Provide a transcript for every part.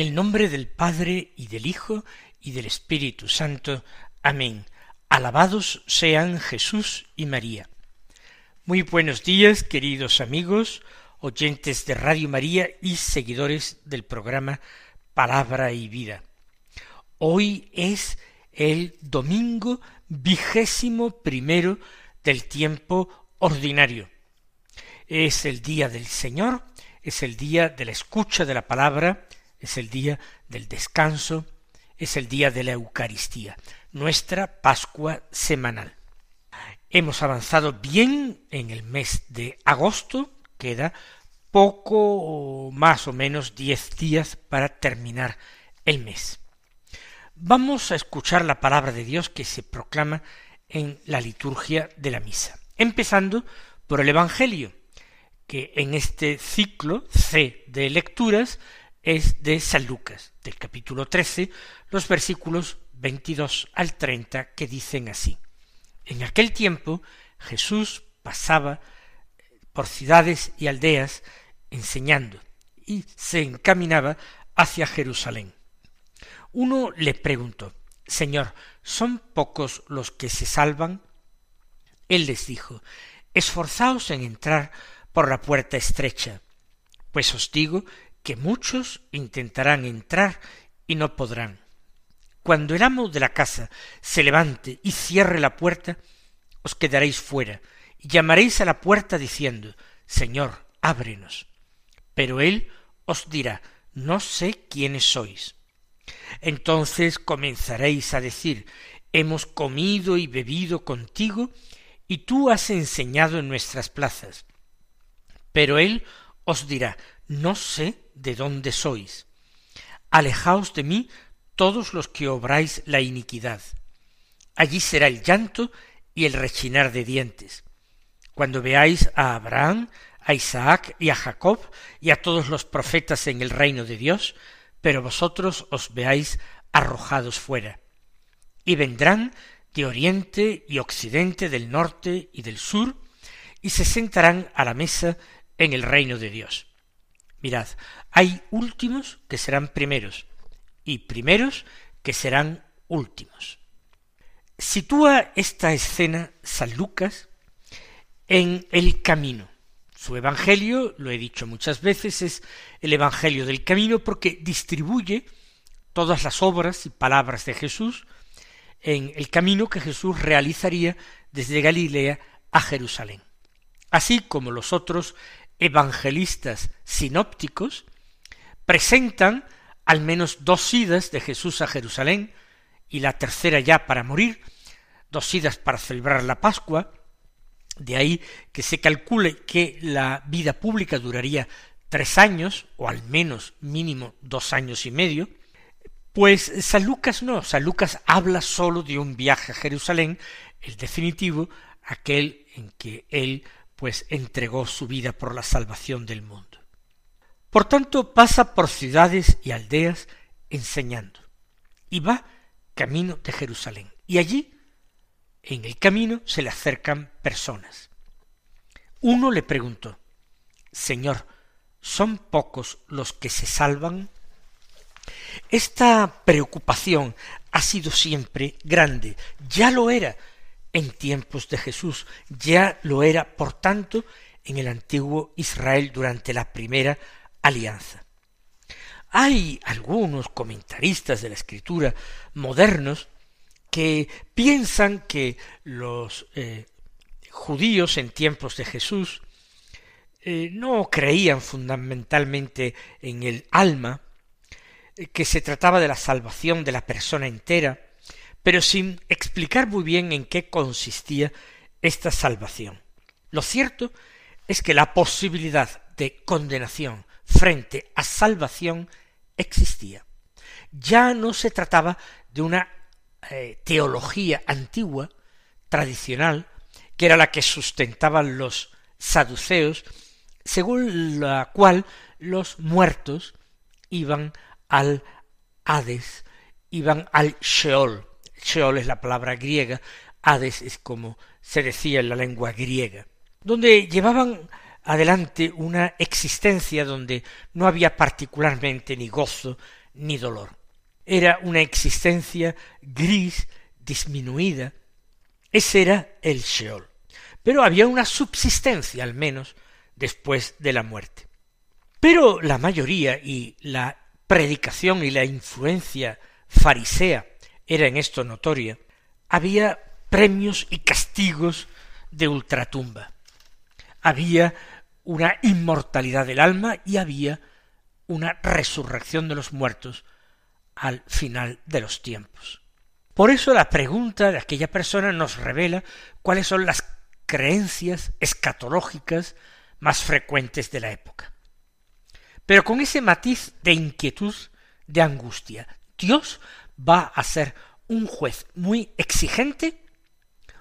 En el nombre del Padre y del Hijo y del Espíritu Santo. Amén. Alabados sean Jesús y María. Muy buenos días, queridos amigos, oyentes de Radio María y seguidores del programa Palabra y Vida. Hoy es el domingo vigésimo primero del tiempo ordinario. Es el día del Señor, es el día de la escucha de la palabra, es el día del descanso, es el día de la Eucaristía, nuestra Pascua semanal. Hemos avanzado bien en el mes de agosto, queda poco más o menos diez días para terminar el mes. Vamos a escuchar la palabra de Dios que se proclama en la liturgia de la misa, empezando por el Evangelio, que en este ciclo C de lecturas es de San Lucas, del capítulo 13, los versículos 22 al 30, que dicen así. En aquel tiempo Jesús pasaba por ciudades y aldeas enseñando y se encaminaba hacia Jerusalén. Uno le preguntó, Señor, ¿son pocos los que se salvan? Él les dijo, Esforzaos en entrar por la puerta estrecha, pues os digo que muchos intentarán entrar y no podrán. Cuando el amo de la casa se levante y cierre la puerta, os quedaréis fuera, y llamaréis a la puerta diciendo Señor, ábrenos. Pero él os dirá No sé quiénes sois. Entonces comenzaréis a decir Hemos comido y bebido contigo, y tú has enseñado en nuestras plazas. Pero él os dirá No sé de dónde sois. Alejaos de mí todos los que obráis la iniquidad. Allí será el llanto y el rechinar de dientes. Cuando veáis a Abraham, a Isaac y a Jacob y a todos los profetas en el reino de Dios, pero vosotros os veáis arrojados fuera. Y vendrán de oriente y occidente, del norte y del sur, y se sentarán a la mesa en el reino de Dios. Mirad, hay últimos que serán primeros y primeros que serán últimos. Sitúa esta escena San Lucas en el camino. Su evangelio, lo he dicho muchas veces, es el evangelio del camino porque distribuye todas las obras y palabras de Jesús en el camino que Jesús realizaría desde Galilea a Jerusalén. Así como los otros evangelistas sinópticos presentan al menos dos idas de Jesús a Jerusalén y la tercera ya para morir, dos idas para celebrar la Pascua, de ahí que se calcule que la vida pública duraría tres años, o al menos mínimo dos años y medio, pues San Lucas no, San Lucas habla sólo de un viaje a Jerusalén, el definitivo, aquel en que él pues entregó su vida por la salvación del mundo. Por tanto, pasa por ciudades y aldeas enseñando, y va camino de Jerusalén. Y allí, en el camino, se le acercan personas. Uno le preguntó, Señor, ¿son pocos los que se salvan? Esta preocupación ha sido siempre grande, ya lo era en tiempos de Jesús, ya lo era, por tanto, en el antiguo Israel durante la primera alianza. Hay algunos comentaristas de la escritura modernos que piensan que los eh, judíos en tiempos de Jesús eh, no creían fundamentalmente en el alma, eh, que se trataba de la salvación de la persona entera, pero sin explicar muy bien en qué consistía esta salvación. Lo cierto es que la posibilidad de condenación frente a salvación existía. Ya no se trataba de una eh, teología antigua, tradicional, que era la que sustentaban los saduceos, según la cual los muertos iban al Hades, iban al Sheol. Sheol es la palabra griega, Hades es como se decía en la lengua griega, donde llevaban adelante una existencia donde no había particularmente ni gozo ni dolor. Era una existencia gris, disminuida. Ese era el Sheol. Pero había una subsistencia al menos después de la muerte. Pero la mayoría y la predicación y la influencia farisea era en esto notoria, había premios y castigos de ultratumba. Había una inmortalidad del alma y había una resurrección de los muertos al final de los tiempos. Por eso la pregunta de aquella persona nos revela cuáles son las creencias escatológicas más frecuentes de la época. Pero con ese matiz de inquietud, de angustia, Dios va a ser un juez muy exigente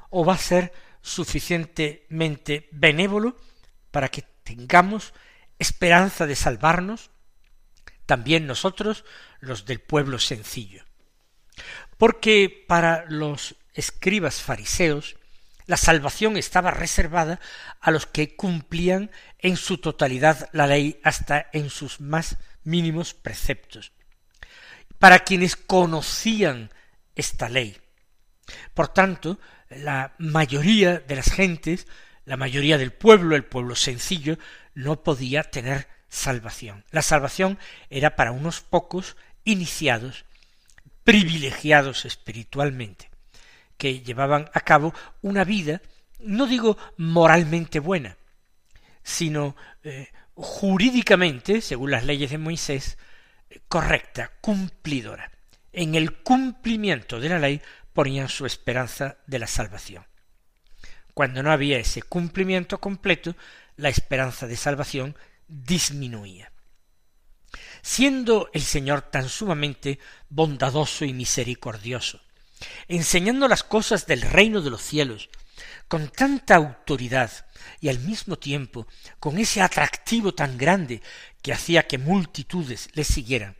o va a ser suficientemente benévolo para que tengamos esperanza de salvarnos, también nosotros, los del pueblo sencillo. Porque para los escribas fariseos, la salvación estaba reservada a los que cumplían en su totalidad la ley hasta en sus más mínimos preceptos. Para quienes conocían esta ley. Por tanto, la mayoría de las gentes, la mayoría del pueblo, el pueblo sencillo, no podía tener salvación. La salvación era para unos pocos iniciados, privilegiados espiritualmente, que llevaban a cabo una vida, no digo moralmente buena, sino eh, jurídicamente, según las leyes de Moisés, correcta, cumplidora. En el cumplimiento de la ley ponían su esperanza de la salvación. Cuando no había ese cumplimiento completo, la esperanza de salvación disminuía. Siendo el Señor tan sumamente bondadoso y misericordioso, enseñando las cosas del reino de los cielos, con tanta autoridad y al mismo tiempo con ese atractivo tan grande que hacía que multitudes le siguieran,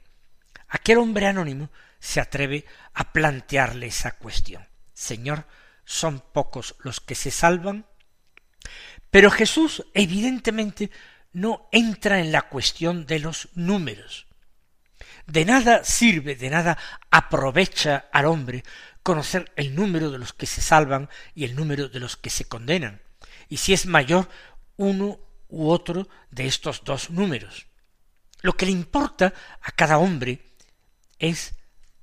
aquel hombre anónimo se atreve a plantearle esa cuestión. Señor, ¿son pocos los que se salvan? Pero Jesús evidentemente no entra en la cuestión de los números. De nada sirve, de nada aprovecha al hombre conocer el número de los que se salvan y el número de los que se condenan, y si es mayor uno u otro de estos dos números. Lo que le importa a cada hombre es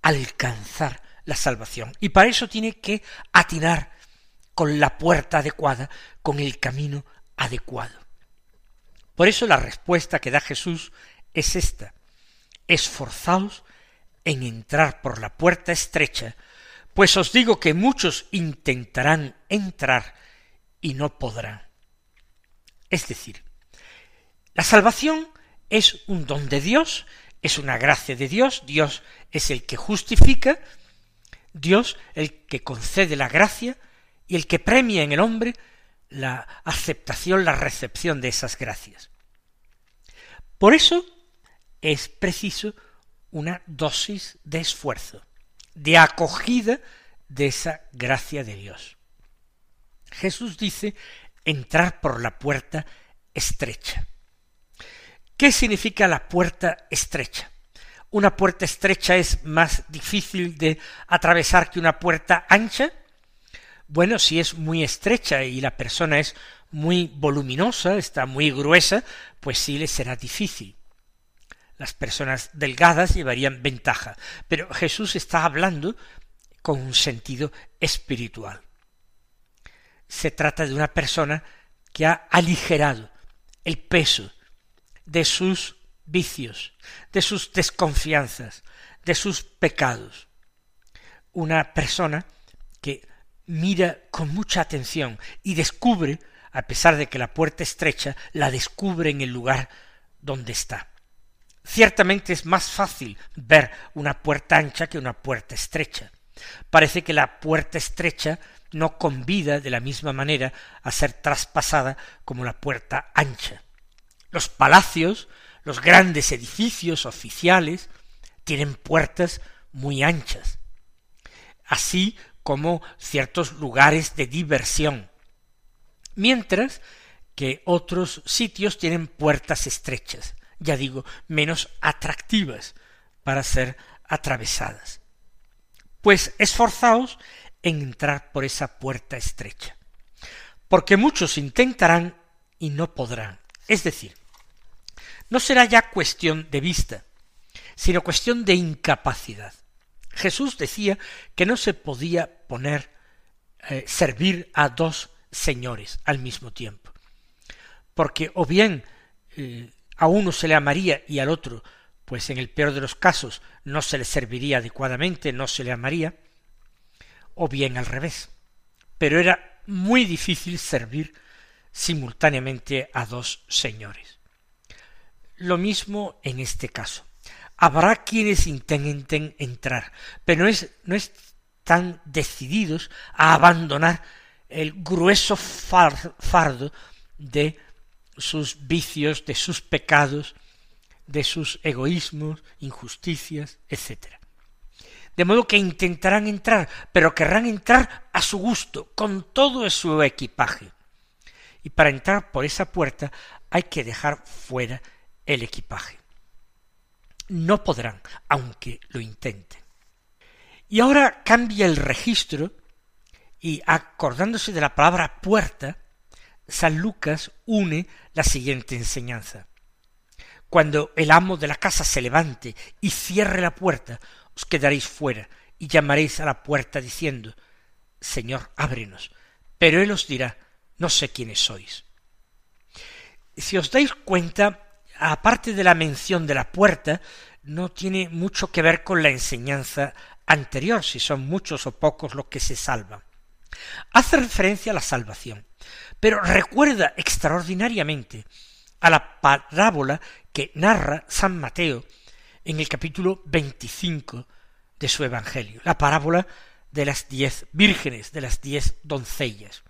alcanzar la salvación. Y para eso tiene que atinar con la puerta adecuada, con el camino adecuado. Por eso la respuesta que da Jesús es esta. Esforzaos en entrar por la puerta estrecha, pues os digo que muchos intentarán entrar y no podrán. Es decir, la salvación es un don de Dios es una gracia de Dios, Dios es el que justifica, Dios el que concede la gracia y el que premia en el hombre la aceptación, la recepción de esas gracias. Por eso es preciso una dosis de esfuerzo, de acogida de esa gracia de Dios. Jesús dice entrar por la puerta estrecha. ¿Qué significa la puerta estrecha? ¿Una puerta estrecha es más difícil de atravesar que una puerta ancha? Bueno, si es muy estrecha y la persona es muy voluminosa, está muy gruesa, pues sí le será difícil. Las personas delgadas llevarían ventaja, pero Jesús está hablando con un sentido espiritual. Se trata de una persona que ha aligerado el peso de sus vicios, de sus desconfianzas, de sus pecados. Una persona que mira con mucha atención y descubre, a pesar de que la puerta estrecha, la descubre en el lugar donde está. Ciertamente es más fácil ver una puerta ancha que una puerta estrecha, Parece que la puerta estrecha no convida de la misma manera a ser traspasada como la puerta ancha. Los palacios, los grandes edificios oficiales, tienen puertas muy anchas, así como ciertos lugares de diversión, mientras que otros sitios tienen puertas estrechas, ya digo, menos atractivas para ser atravesadas. Pues esforzaos en entrar por esa puerta estrecha, porque muchos intentarán y no podrán. Es decir, no será ya cuestión de vista, sino cuestión de incapacidad. Jesús decía que no se podía poner eh, servir a dos señores al mismo tiempo, porque o bien eh, a uno se le amaría y al otro, pues en el peor de los casos, no se le serviría adecuadamente, no se le amaría, o bien al revés. Pero era muy difícil servir simultáneamente a dos señores. Lo mismo en este caso. Habrá quienes intenten entrar, pero no es, no están decididos a abandonar el grueso fardo de sus vicios, de sus pecados, de sus egoísmos, injusticias, etc. De modo que intentarán entrar, pero querrán entrar a su gusto, con todo su equipaje. Y para entrar por esa puerta hay que dejar fuera el equipaje. No podrán, aunque lo intenten. Y ahora cambia el registro y acordándose de la palabra puerta, San Lucas une la siguiente enseñanza. Cuando el amo de la casa se levante y cierre la puerta, os quedaréis fuera y llamaréis a la puerta diciendo, Señor, ábrenos. Pero él os dirá, no sé quiénes sois. Si os dais cuenta, aparte de la mención de la puerta, no tiene mucho que ver con la enseñanza anterior, si son muchos o pocos los que se salvan. Hace referencia a la salvación, pero recuerda extraordinariamente a la parábola que narra San Mateo en el capítulo veinticinco de su Evangelio, la parábola de las diez vírgenes, de las diez doncellas,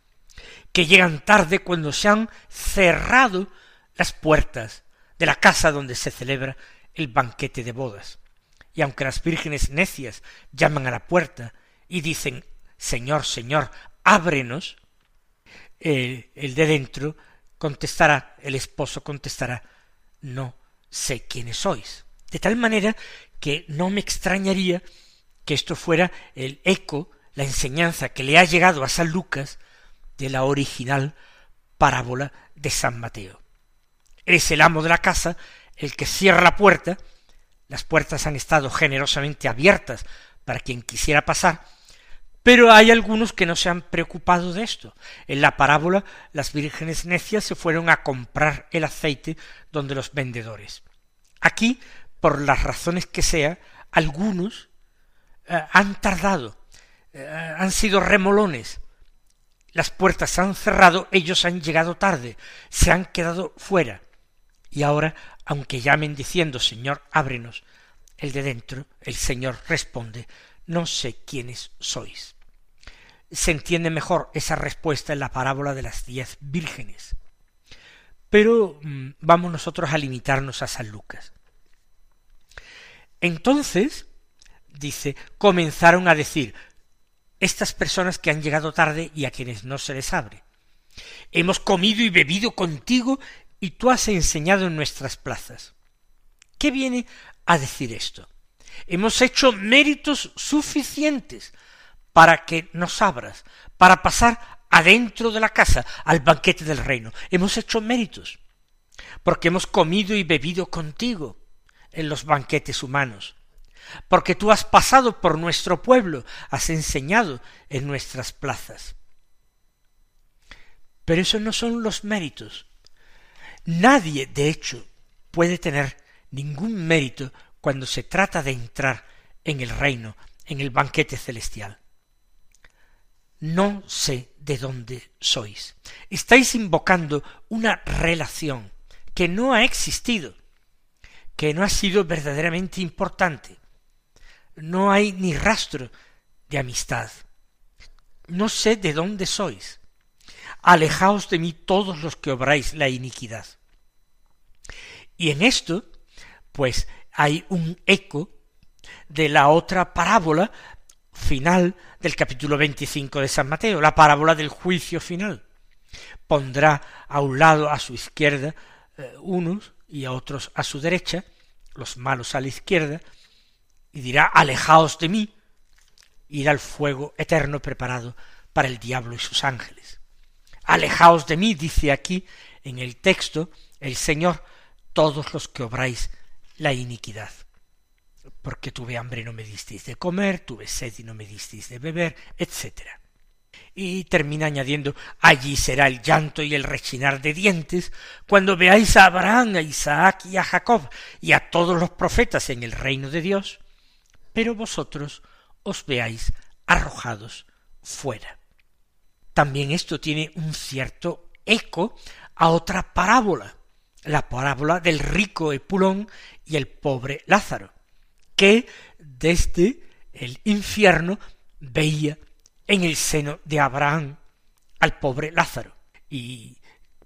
que llegan tarde cuando se han cerrado las puertas de la casa donde se celebra el banquete de bodas. Y aunque las vírgenes necias llaman a la puerta y dicen Señor, Señor, ábrenos, el, de dentro contestará, el esposo contestará, no sé quiénes sois. De tal manera que no me extrañaría que esto fuera el eco, la enseñanza que le ha llegado a San Lucas de la original parábola de San Mateo. Es el amo de la casa el que cierra la puerta, las puertas han estado generosamente abiertas para quien quisiera pasar, pero hay algunos que no se han preocupado de esto. En la parábola, las vírgenes necias se fueron a comprar el aceite donde los vendedores. Aquí, por las razones que sea, algunos eh, han tardado, eh, han sido remolones. Las puertas se han cerrado, ellos han llegado tarde, se han quedado fuera. Y ahora, aunque llamen diciendo Señor, ábrenos, el de dentro, el Señor responde, no sé quiénes sois se entiende mejor esa respuesta en la parábola de las diez vírgenes. Pero mm, vamos nosotros a limitarnos a San Lucas. Entonces, dice, comenzaron a decir, estas personas que han llegado tarde y a quienes no se les abre, hemos comido y bebido contigo y tú has enseñado en nuestras plazas. ¿Qué viene a decir esto? Hemos hecho méritos suficientes para que nos abras, para pasar adentro de la casa al banquete del reino. Hemos hecho méritos, porque hemos comido y bebido contigo en los banquetes humanos, porque tú has pasado por nuestro pueblo, has enseñado en nuestras plazas. Pero esos no son los méritos. Nadie, de hecho, puede tener ningún mérito cuando se trata de entrar en el reino, en el banquete celestial no sé de dónde sois. Estáis invocando una relación que no ha existido, que no ha sido verdaderamente importante. No hay ni rastro de amistad. No sé de dónde sois. Alejaos de mí todos los que obráis la iniquidad. Y en esto, pues hay un eco de la otra parábola final del capítulo 25 de San Mateo, la parábola del juicio final. Pondrá a un lado a su izquierda eh, unos y a otros a su derecha, los malos a la izquierda, y dirá, alejaos de mí, ir al fuego eterno preparado para el diablo y sus ángeles. Alejaos de mí, dice aquí en el texto el Señor, todos los que obráis la iniquidad. Porque tuve hambre y no me disteis de comer, tuve sed y no me disteis de beber, etc. Y termina añadiendo, allí será el llanto y el rechinar de dientes, cuando veáis a Abraham, a Isaac y a Jacob, y a todos los profetas en el reino de Dios, pero vosotros os veáis arrojados fuera. También esto tiene un cierto eco a otra parábola, la parábola del rico Epulón y el pobre Lázaro, que desde el infierno veía en el seno de Abraham al pobre Lázaro y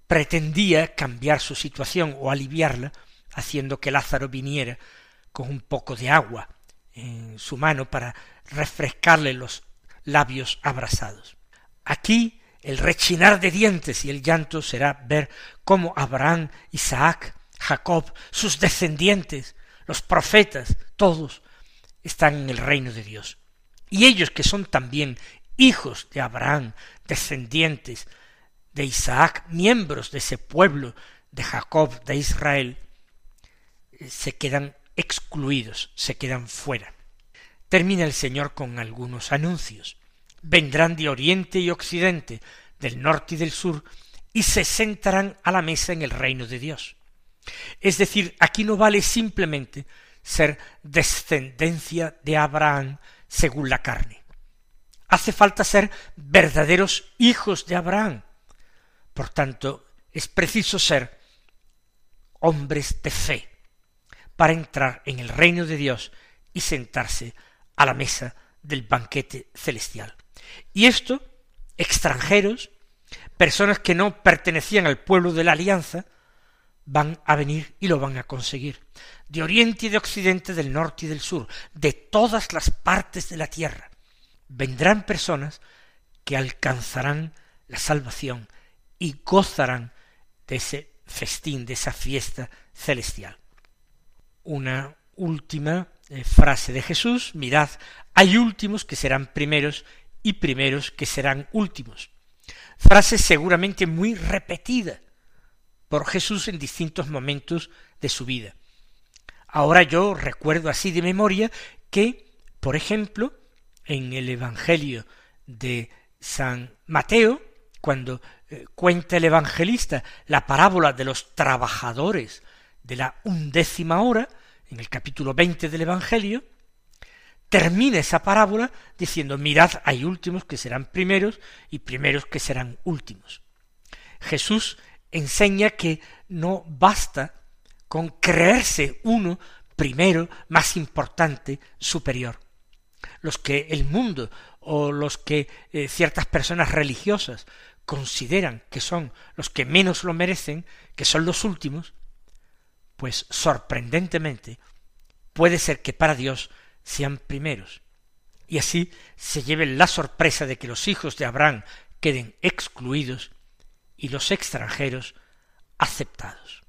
pretendía cambiar su situación o aliviarla haciendo que Lázaro viniera con un poco de agua en su mano para refrescarle los labios abrasados. Aquí el rechinar de dientes y el llanto será ver cómo Abraham, Isaac, Jacob, sus descendientes, los profetas, todos están en el reino de Dios. Y ellos que son también hijos de Abraham, descendientes de Isaac, miembros de ese pueblo de Jacob, de Israel, se quedan excluidos, se quedan fuera. Termina el Señor con algunos anuncios. Vendrán de oriente y occidente, del norte y del sur, y se sentarán a la mesa en el reino de Dios. Es decir, aquí no vale simplemente ser descendencia de Abraham según la carne. Hace falta ser verdaderos hijos de Abraham. Por tanto, es preciso ser hombres de fe para entrar en el reino de Dios y sentarse a la mesa del banquete celestial. Y esto, extranjeros, personas que no pertenecían al pueblo de la alianza, van a venir y lo van a conseguir. De oriente y de occidente, del norte y del sur, de todas las partes de la tierra, vendrán personas que alcanzarán la salvación y gozarán de ese festín, de esa fiesta celestial. Una última eh, frase de Jesús, mirad, hay últimos que serán primeros y primeros que serán últimos. Frase seguramente muy repetida por Jesús en distintos momentos de su vida. Ahora yo recuerdo así de memoria que, por ejemplo, en el Evangelio de San Mateo, cuando eh, cuenta el evangelista la parábola de los trabajadores de la undécima hora, en el capítulo veinte del Evangelio, termina esa parábola diciendo, mirad, hay últimos que serán primeros y primeros que serán últimos. Jesús enseña que no basta con creerse uno primero, más importante, superior. Los que el mundo o los que eh, ciertas personas religiosas consideran que son los que menos lo merecen, que son los últimos, pues sorprendentemente puede ser que para Dios sean primeros. Y así se lleven la sorpresa de que los hijos de Abraham queden excluidos y los extranjeros aceptados.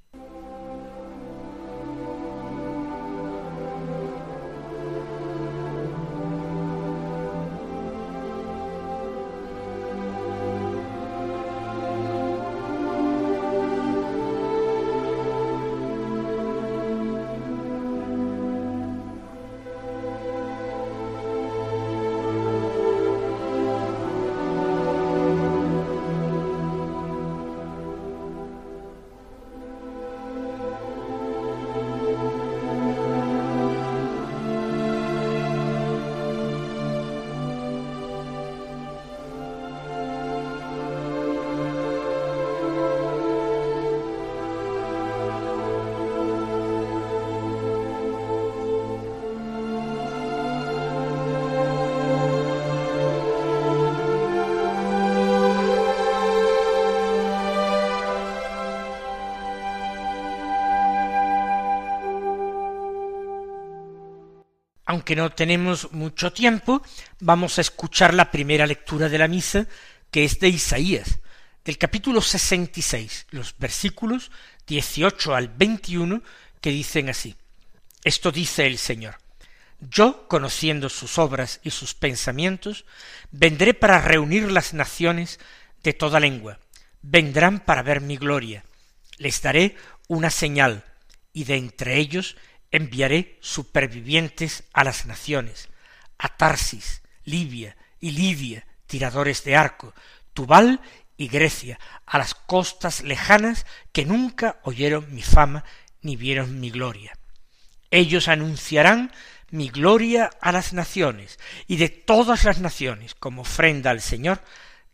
Aunque no tenemos mucho tiempo, vamos a escuchar la primera lectura de la misa, que es de Isaías, del capítulo 66, los versículos 18 al 21, que dicen así. Esto dice el Señor. Yo, conociendo sus obras y sus pensamientos, vendré para reunir las naciones de toda lengua. Vendrán para ver mi gloria. Les daré una señal, y de entre ellos enviaré supervivientes a las naciones, a Tarsis, Libia y Lidia, tiradores de arco, Tubal y Grecia, a las costas lejanas que nunca oyeron mi fama ni vieron mi gloria. Ellos anunciarán mi gloria a las naciones, y de todas las naciones, como ofrenda al Señor,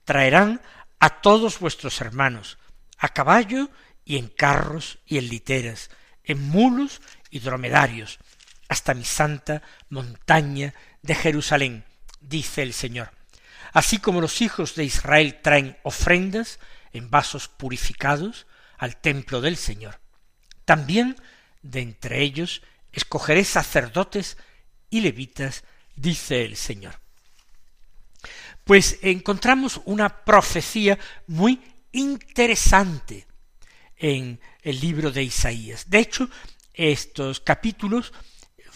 traerán a todos vuestros hermanos, a caballo y en carros y en literas, en mulos y dromedarios, hasta mi santa montaña de Jerusalén, dice el Señor. Así como los hijos de Israel traen ofrendas en vasos purificados al templo del Señor, también de entre ellos escogeré sacerdotes y levitas, dice el Señor. Pues encontramos una profecía muy interesante en el libro de Isaías. De hecho, estos capítulos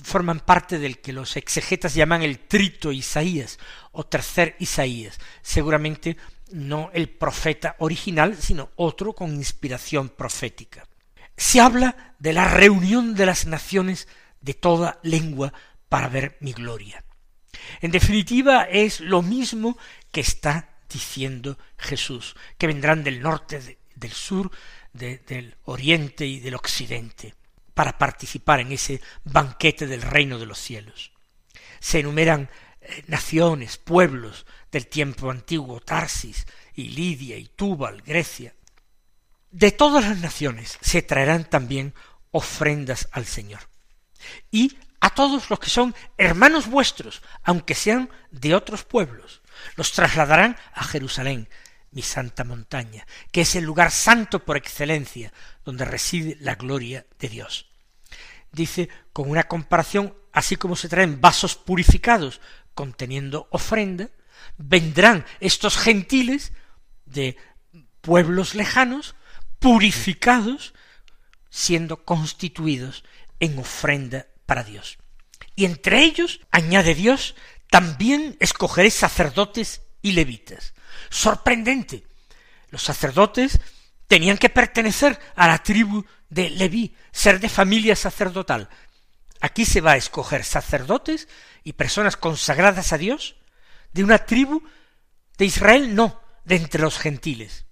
forman parte del que los exegetas llaman el trito Isaías o tercer Isaías, seguramente no el profeta original, sino otro con inspiración profética. Se habla de la reunión de las naciones de toda lengua para ver mi gloria. En definitiva, es lo mismo que está diciendo Jesús, que vendrán del norte, del sur, del oriente y del occidente, para participar en ese banquete del reino de los cielos. Se enumeran eh, naciones, pueblos del tiempo antiguo, Tarsis y Lidia y Túbal, Grecia. De todas las naciones se traerán también ofrendas al Señor. Y a todos los que son hermanos vuestros, aunque sean de otros pueblos. Los trasladarán a Jerusalén, mi santa montaña, que es el lugar santo por excelencia, donde reside la gloria de Dios. Dice con una comparación, así como se traen vasos purificados conteniendo ofrenda, vendrán estos gentiles de pueblos lejanos, purificados, siendo constituidos en ofrenda para Dios. Y entre ellos, añade Dios, también escogeré sacerdotes y levitas. Sorprendente. Los sacerdotes tenían que pertenecer a la tribu de Leví, ser de familia sacerdotal. Aquí se va a escoger sacerdotes y personas consagradas a Dios de una tribu de Israel, no, de entre los gentiles.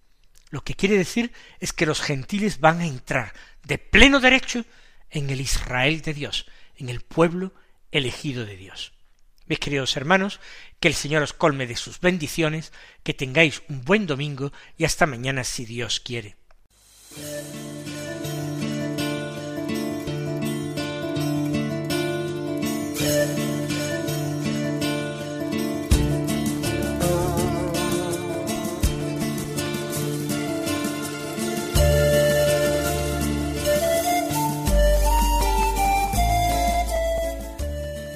Lo que quiere decir es que los gentiles van a entrar de pleno derecho en el Israel de Dios, en el pueblo elegido de Dios. Mis queridos hermanos, que el Señor os colme de sus bendiciones, que tengáis un buen domingo y hasta mañana si Dios quiere.